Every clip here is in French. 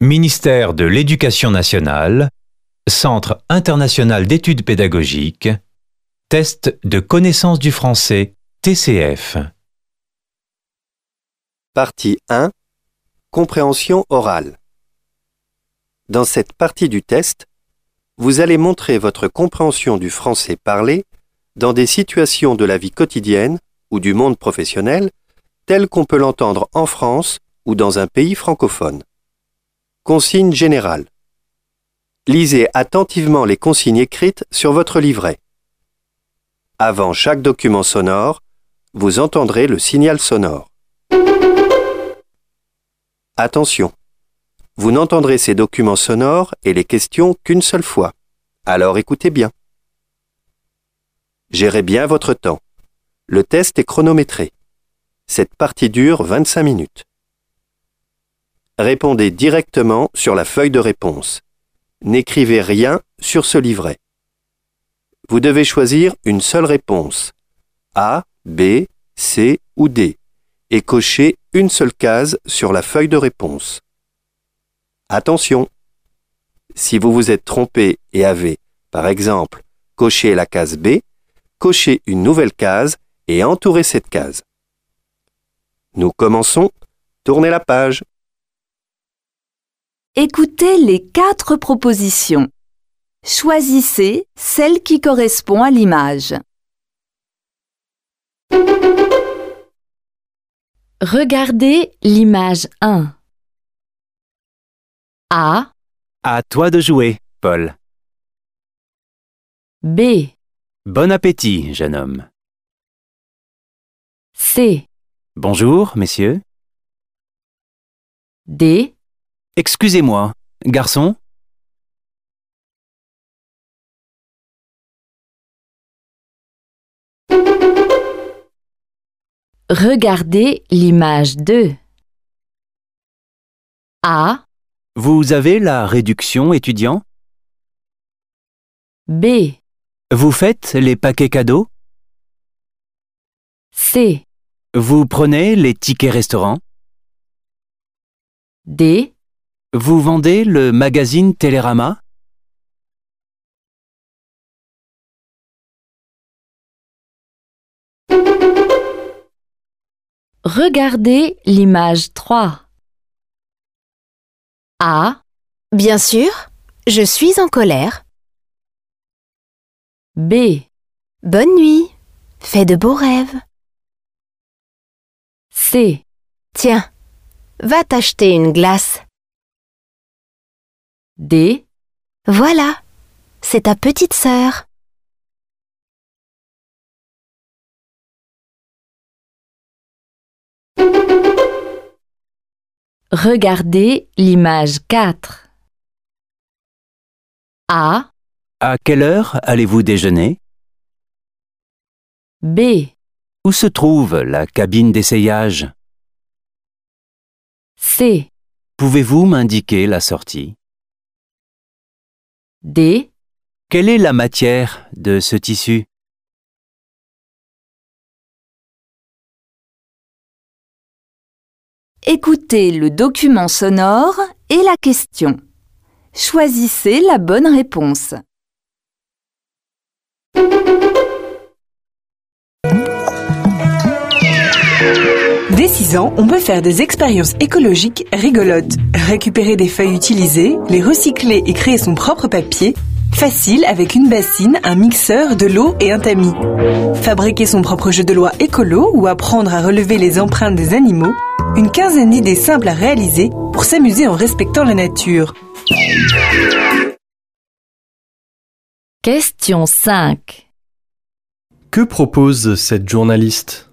Ministère de l'Éducation nationale, Centre international d'études pédagogiques, Test de connaissance du français, TCF. Partie 1 Compréhension orale. Dans cette partie du test, vous allez montrer votre compréhension du français parlé dans des situations de la vie quotidienne ou du monde professionnel telles qu'on peut l'entendre en France ou dans un pays francophone. Consigne générale. Lisez attentivement les consignes écrites sur votre livret. Avant chaque document sonore, vous entendrez le signal sonore. Attention, vous n'entendrez ces documents sonores et les questions qu'une seule fois. Alors écoutez bien. Gérez bien votre temps. Le test est chronométré. Cette partie dure 25 minutes. Répondez directement sur la feuille de réponse. N'écrivez rien sur ce livret. Vous devez choisir une seule réponse. A, B, C ou D et cocher une seule case sur la feuille de réponse. Attention Si vous vous êtes trompé et avez, par exemple, coché la case B, cochez une nouvelle case et entourez cette case. Nous commençons. Tournez la page. Écoutez les quatre propositions. Choisissez celle qui correspond à l'image. Regardez l'image 1. A, À toi de jouer, Paul. B, Bon appétit, jeune homme. C, Bonjour, messieurs. D, Excusez-moi, garçon. Regardez l'image 2. A, Vous avez la réduction étudiant? B, Vous faites les paquets cadeaux? C, Vous prenez les tickets restaurants? D, Vous vendez le magazine Télérama? Regardez l'image 3. A, Bien sûr, je suis en colère. B, Bonne nuit. Fais de beaux rêves. C, Tiens, va t'acheter une glace. D, Voilà, c'est ta petite sœur. Regardez l'image 4. A, À quelle heure allez-vous déjeuner? B, Où se trouve la cabine d'essayage? C, Pouvez-vous m'indiquer la sortie? D, Quelle est la matière de ce tissu? Écoutez le document sonore et la question. Choisissez la bonne réponse. Dès 6 ans, on peut faire des expériences écologiques rigolotes. Récupérer des feuilles utilisées, les recycler et créer son propre papier. Facile avec une bassine, un mixeur, de l'eau et un tamis. Fabriquer son propre jeu de loi écolo ou apprendre à relever les empreintes des animaux. Une quinzaine d'idées simples à réaliser pour s'amuser en respectant la nature. Question 5. Que propose cette journaliste?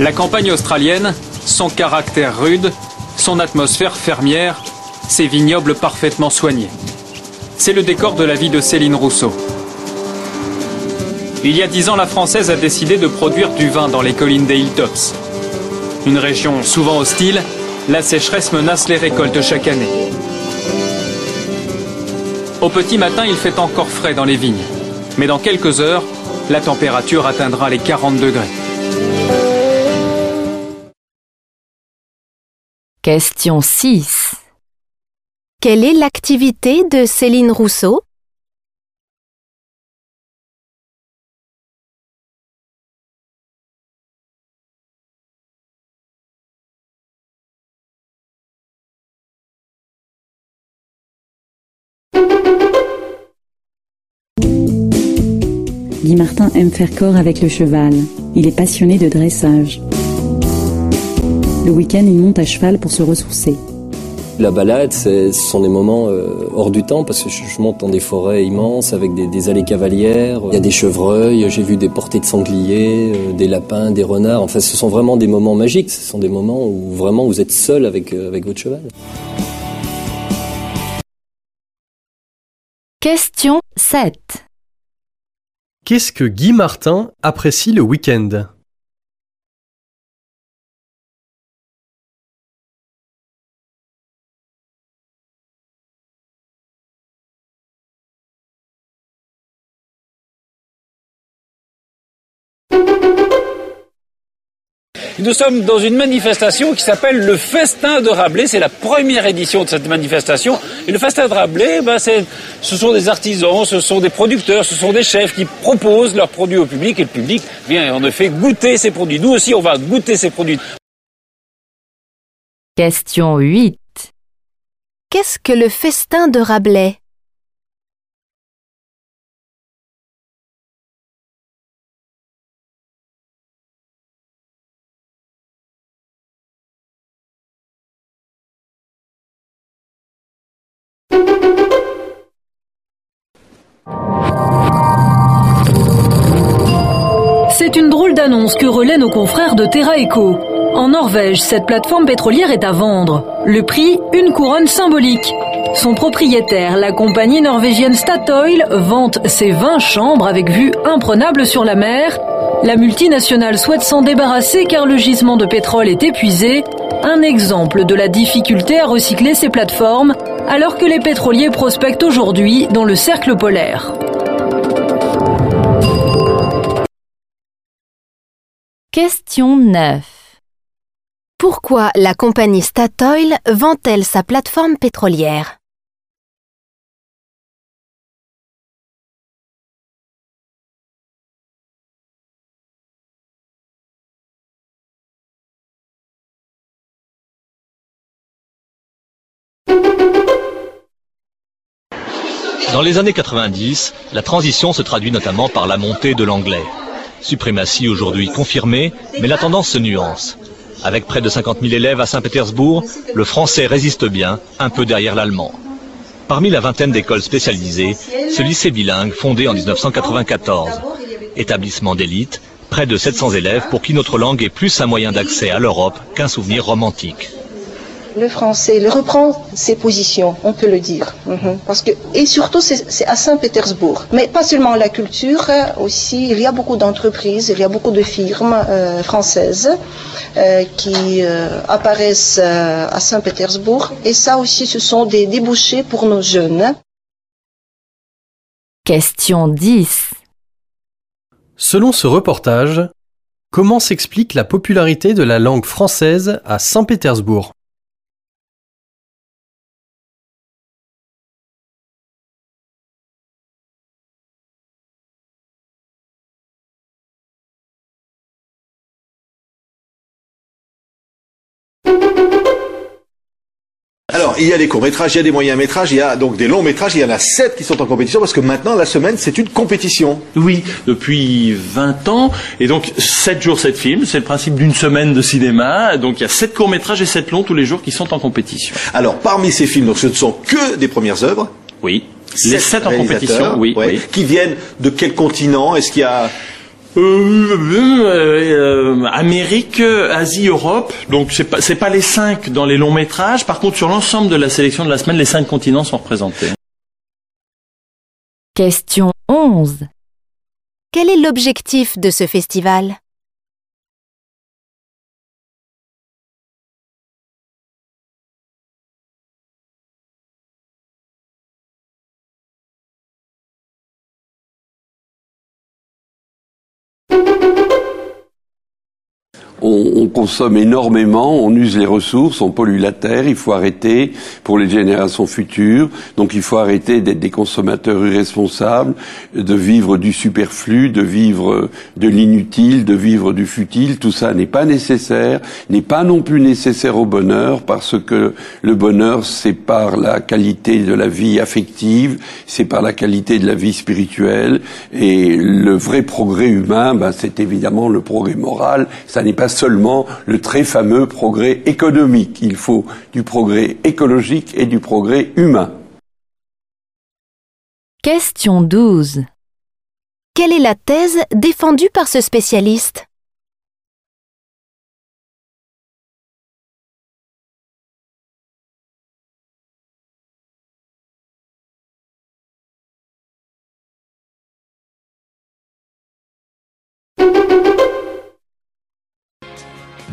La campagne australienne, son caractère rude, son atmosphère fermière, ses vignobles parfaitement soignés. C'est le décor de la vie de Céline Rousseau. Il y a dix ans, la Française a décidé de produire du vin dans les collines des Hilltops. Une région souvent hostile La sécheresse menace les récoltes chaque année. Au petit matin, il fait encore frais dans les vignes. Mais dans quelques heures, la température atteindra les 40 degrés. Question 6. Quelle est l'activité de Céline Rousseau? Guy Martin aime faire corps avec le cheval. Il est passionné de dressage. Le week-end, il monte à cheval pour se ressourcer. La balade, ce sont des moments euh, hors du temps parce que je, je, monte dans des forêts immenses avec des, des, allées cavalières. Il y a des chevreuils, j'ai vu des portées de sangliers, euh, des lapins, des renards. Enfin, ce sont vraiment des moments magiques. Ce sont des moments où vraiment vous êtes seul avec, euh, avec votre cheval. Question 7. Qu'est-ce que Guy Martin apprécie le week-end? Nous sommes dans une manifestation qui s'appelle le Festin de Rabelais. C'est la première édition de cette manifestation. Et le Festin de Rabelais, ben, ce sont des artisans, ce sont des producteurs, ce sont des chefs qui proposent leurs produits au public et le public vient en effet goûter ces produits. Nous aussi, on va goûter ces produits. Question 8. Qu'est-ce que le Festin de Rabelais? C'est une drôle d'annonce que relaient nos confrères de Terra Eco. En Norvège, cette plateforme pétrolière est à vendre. Le prix, une couronne symbolique. Son propriétaire, la compagnie norvégienne Statoil, vante ses 20 chambres avec vue imprenable sur la mer. La multinationale souhaite s'en débarrasser car le gisement de pétrole est épuisé. Un exemple de la difficulté à recycler ces plateformes alors que les pétroliers prospectent aujourd'hui dans le cercle polaire. Question 9. Pourquoi la compagnie Statoil vend-elle sa plateforme pétrolière? Dans les années 90, la transition se traduit notamment par la montée de l'anglais. Suprématie aujourd'hui confirmée, mais la tendance se nuance. Avec près de 50 000 élèves à Saint-Pétersbourg, le français résiste bien, un peu derrière l'allemand. Parmi la vingtaine d'écoles spécialisées, ce lycée bilingue fondé en 1994. Établissement d'élite, près de 700 élèves pour qui notre langue est plus un moyen d'accès à l'Europe qu'un souvenir romantique le français le reprend ses positions, on peut le dire. Mhm. Parce que, et surtout, c'est à Saint-Pétersbourg. Mais pas seulement la culture, aussi, il y a beaucoup d'entreprises, il y a beaucoup de firmes euh, françaises euh, qui euh, apparaissent euh, à Saint-Pétersbourg. Et ça aussi, ce sont des débouchés pour nos jeunes. Question 10. Selon ce reportage, comment s'explique la popularité de la langue française à Saint-Pétersbourg? Alors, il y a des courts-métrages, il y a des moyens-métrages, il y a donc des longs-métrages, il y en a sept qui sont en compétition parce que maintenant, la semaine, c'est une compétition. Oui, depuis 20 ans. Et donc, 7 jours, 7 films. C'est le principe d'une semaine de cinéma. Donc, il y a 7 courts-métrages et 7 longs tous les jours qui sont en compétition. Alors, parmi ces films, donc, ce ne sont que des premières œuvres. Oui. Les 7 en compétition, oui, ouais, oui. Qui viennent de quel continent? Est-ce qu'il y a euh, Amérique, Asie, Europe. Donc c'est pas pas les cinq dans les longs métrages. Par contre, sur l'ensemble de la sélection de la semaine, les cinq continents sont représentés. Question 11. Quel est l'objectif de ce festival? On, consomme énormément, on use les ressources, on pollue la terre, il faut arrêter pour les générations futures. Donc il faut arrêter d'être des consommateurs irresponsables, de vivre du superflu, de vivre de l'inutile, de vivre du futile. Tout ça n'est pas nécessaire, n'est pas non plus nécessaire au bonheur parce que le bonheur c'est par la qualité de la vie affective, c'est par la qualité de la vie spirituelle et le vrai progrès humain, ben, c'est évidemment le progrès moral. Ça n'est pas seulement le très fameux progrès économique. Il faut du progrès écologique et du progrès humain. Question 12. Quelle est la thèse défendue par ce spécialiste?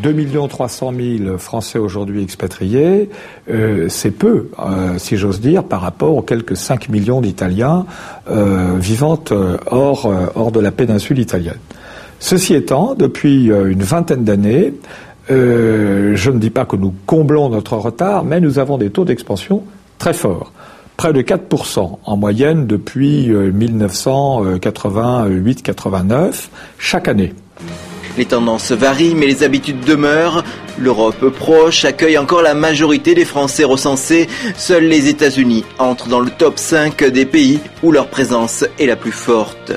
2 300 000 Français aujourd'hui expatriés, euh, c'est peu, euh, si j'ose dire, par rapport aux quelques 5 millions d'Italiens euh, vivant hors, hors de la péninsule italienne. Ceci étant, depuis une vingtaine d'années, je ne dis pas que nous comblons notre retard, mais nous avons des taux d'expansion très forts. Près de 4% en moyenne depuis 1988-89, chaque année. Les tendances varient, mais les habitudes demeurent. L'Europe proche accueille encore la majorité des Français recensés. Seuls les États-Unis entrent dans le top 5 des pays où leur présence est la plus forte.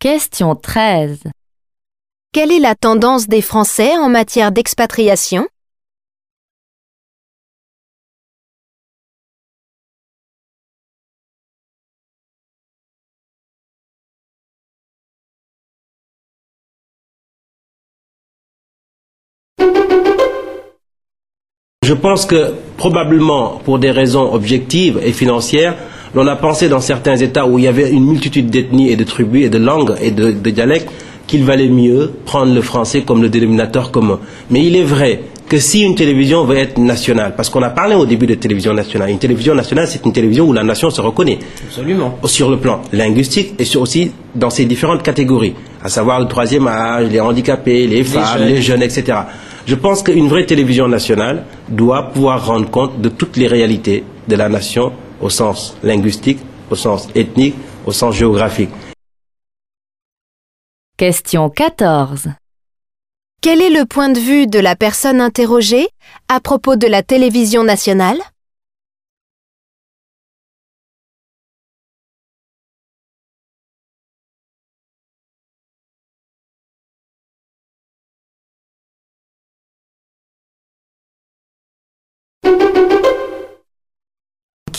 Question 13. Quelle est la tendance des Français en matière d'expatriation? Je pense que probablement pour des raisons objectives et financières, l'on a pensé dans certains États où il y avait une multitude d'ethnies et de tribus et de langues et de, dialectes qu'il valait mieux prendre le français comme le dénominateur commun. Mais il est vrai que si une télévision veut être nationale, parce qu'on a parlé au début de télévision nationale, une télévision nationale, c'est une télévision où la nation se reconnaît. Absolument. Sur le plan linguistique et aussi dans ses différentes catégories, à savoir le troisième âge, les handicapés, les femmes, les jeunes etc. Je pense qu'une vraie télévision nationale doit pouvoir rendre compte de toutes les réalités de la nation au sens linguistique, au sens ethnique, au sens géographique. Question 14. Quel est le point de vue de la personne interrogée à propos de la télévision nationale?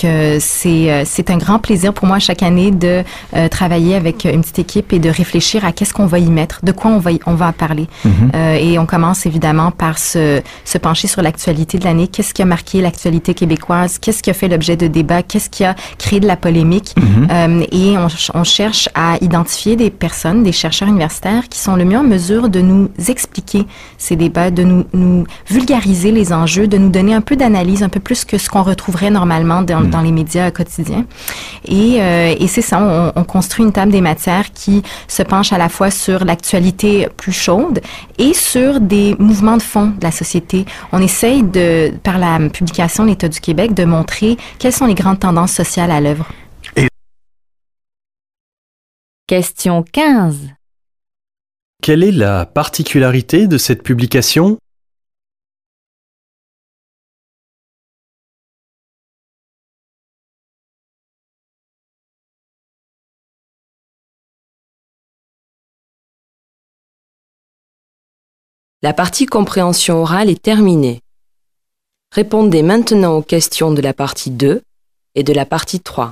Euh, c'est un grand plaisir pour moi chaque année de euh, travailler avec une petite équipe et de réfléchir à qu'est-ce qu'on va y mettre, de quoi on va on va parler. Euh, et on commence évidemment par se, se pencher sur l'actualité de l'année. Qu'est-ce qui a marqué l'actualité québécoise? Qu'est-ce qui a fait l'objet de débats? Qu'est-ce qui a créé de la polémique? Mm-hmm. Et on, on, cherche à identifier des personnes, des chercheurs universitaires qui sont le mieux en mesure de nous expliquer ces débats, de nous, nous vulgariser les enjeux, de nous donner un peu d'analyse, un peu plus que ce qu'on retrouverait normalement dans, mm dans les médias quotidiens. Et, euh, et c'est ça, on, on, construit une table des matières qui se penche à la fois sur l'actualité plus chaude et sur des mouvements de fond de la société. On essaye de, par la publication L'État du Québec, de montrer quelles sont les grandes tendances sociales à l'œuvre. Question 15. Quelle est la particularité de cette publication? La partie compréhension orale est terminée. Répondez maintenant aux questions de la partie 2 et de la partie 3.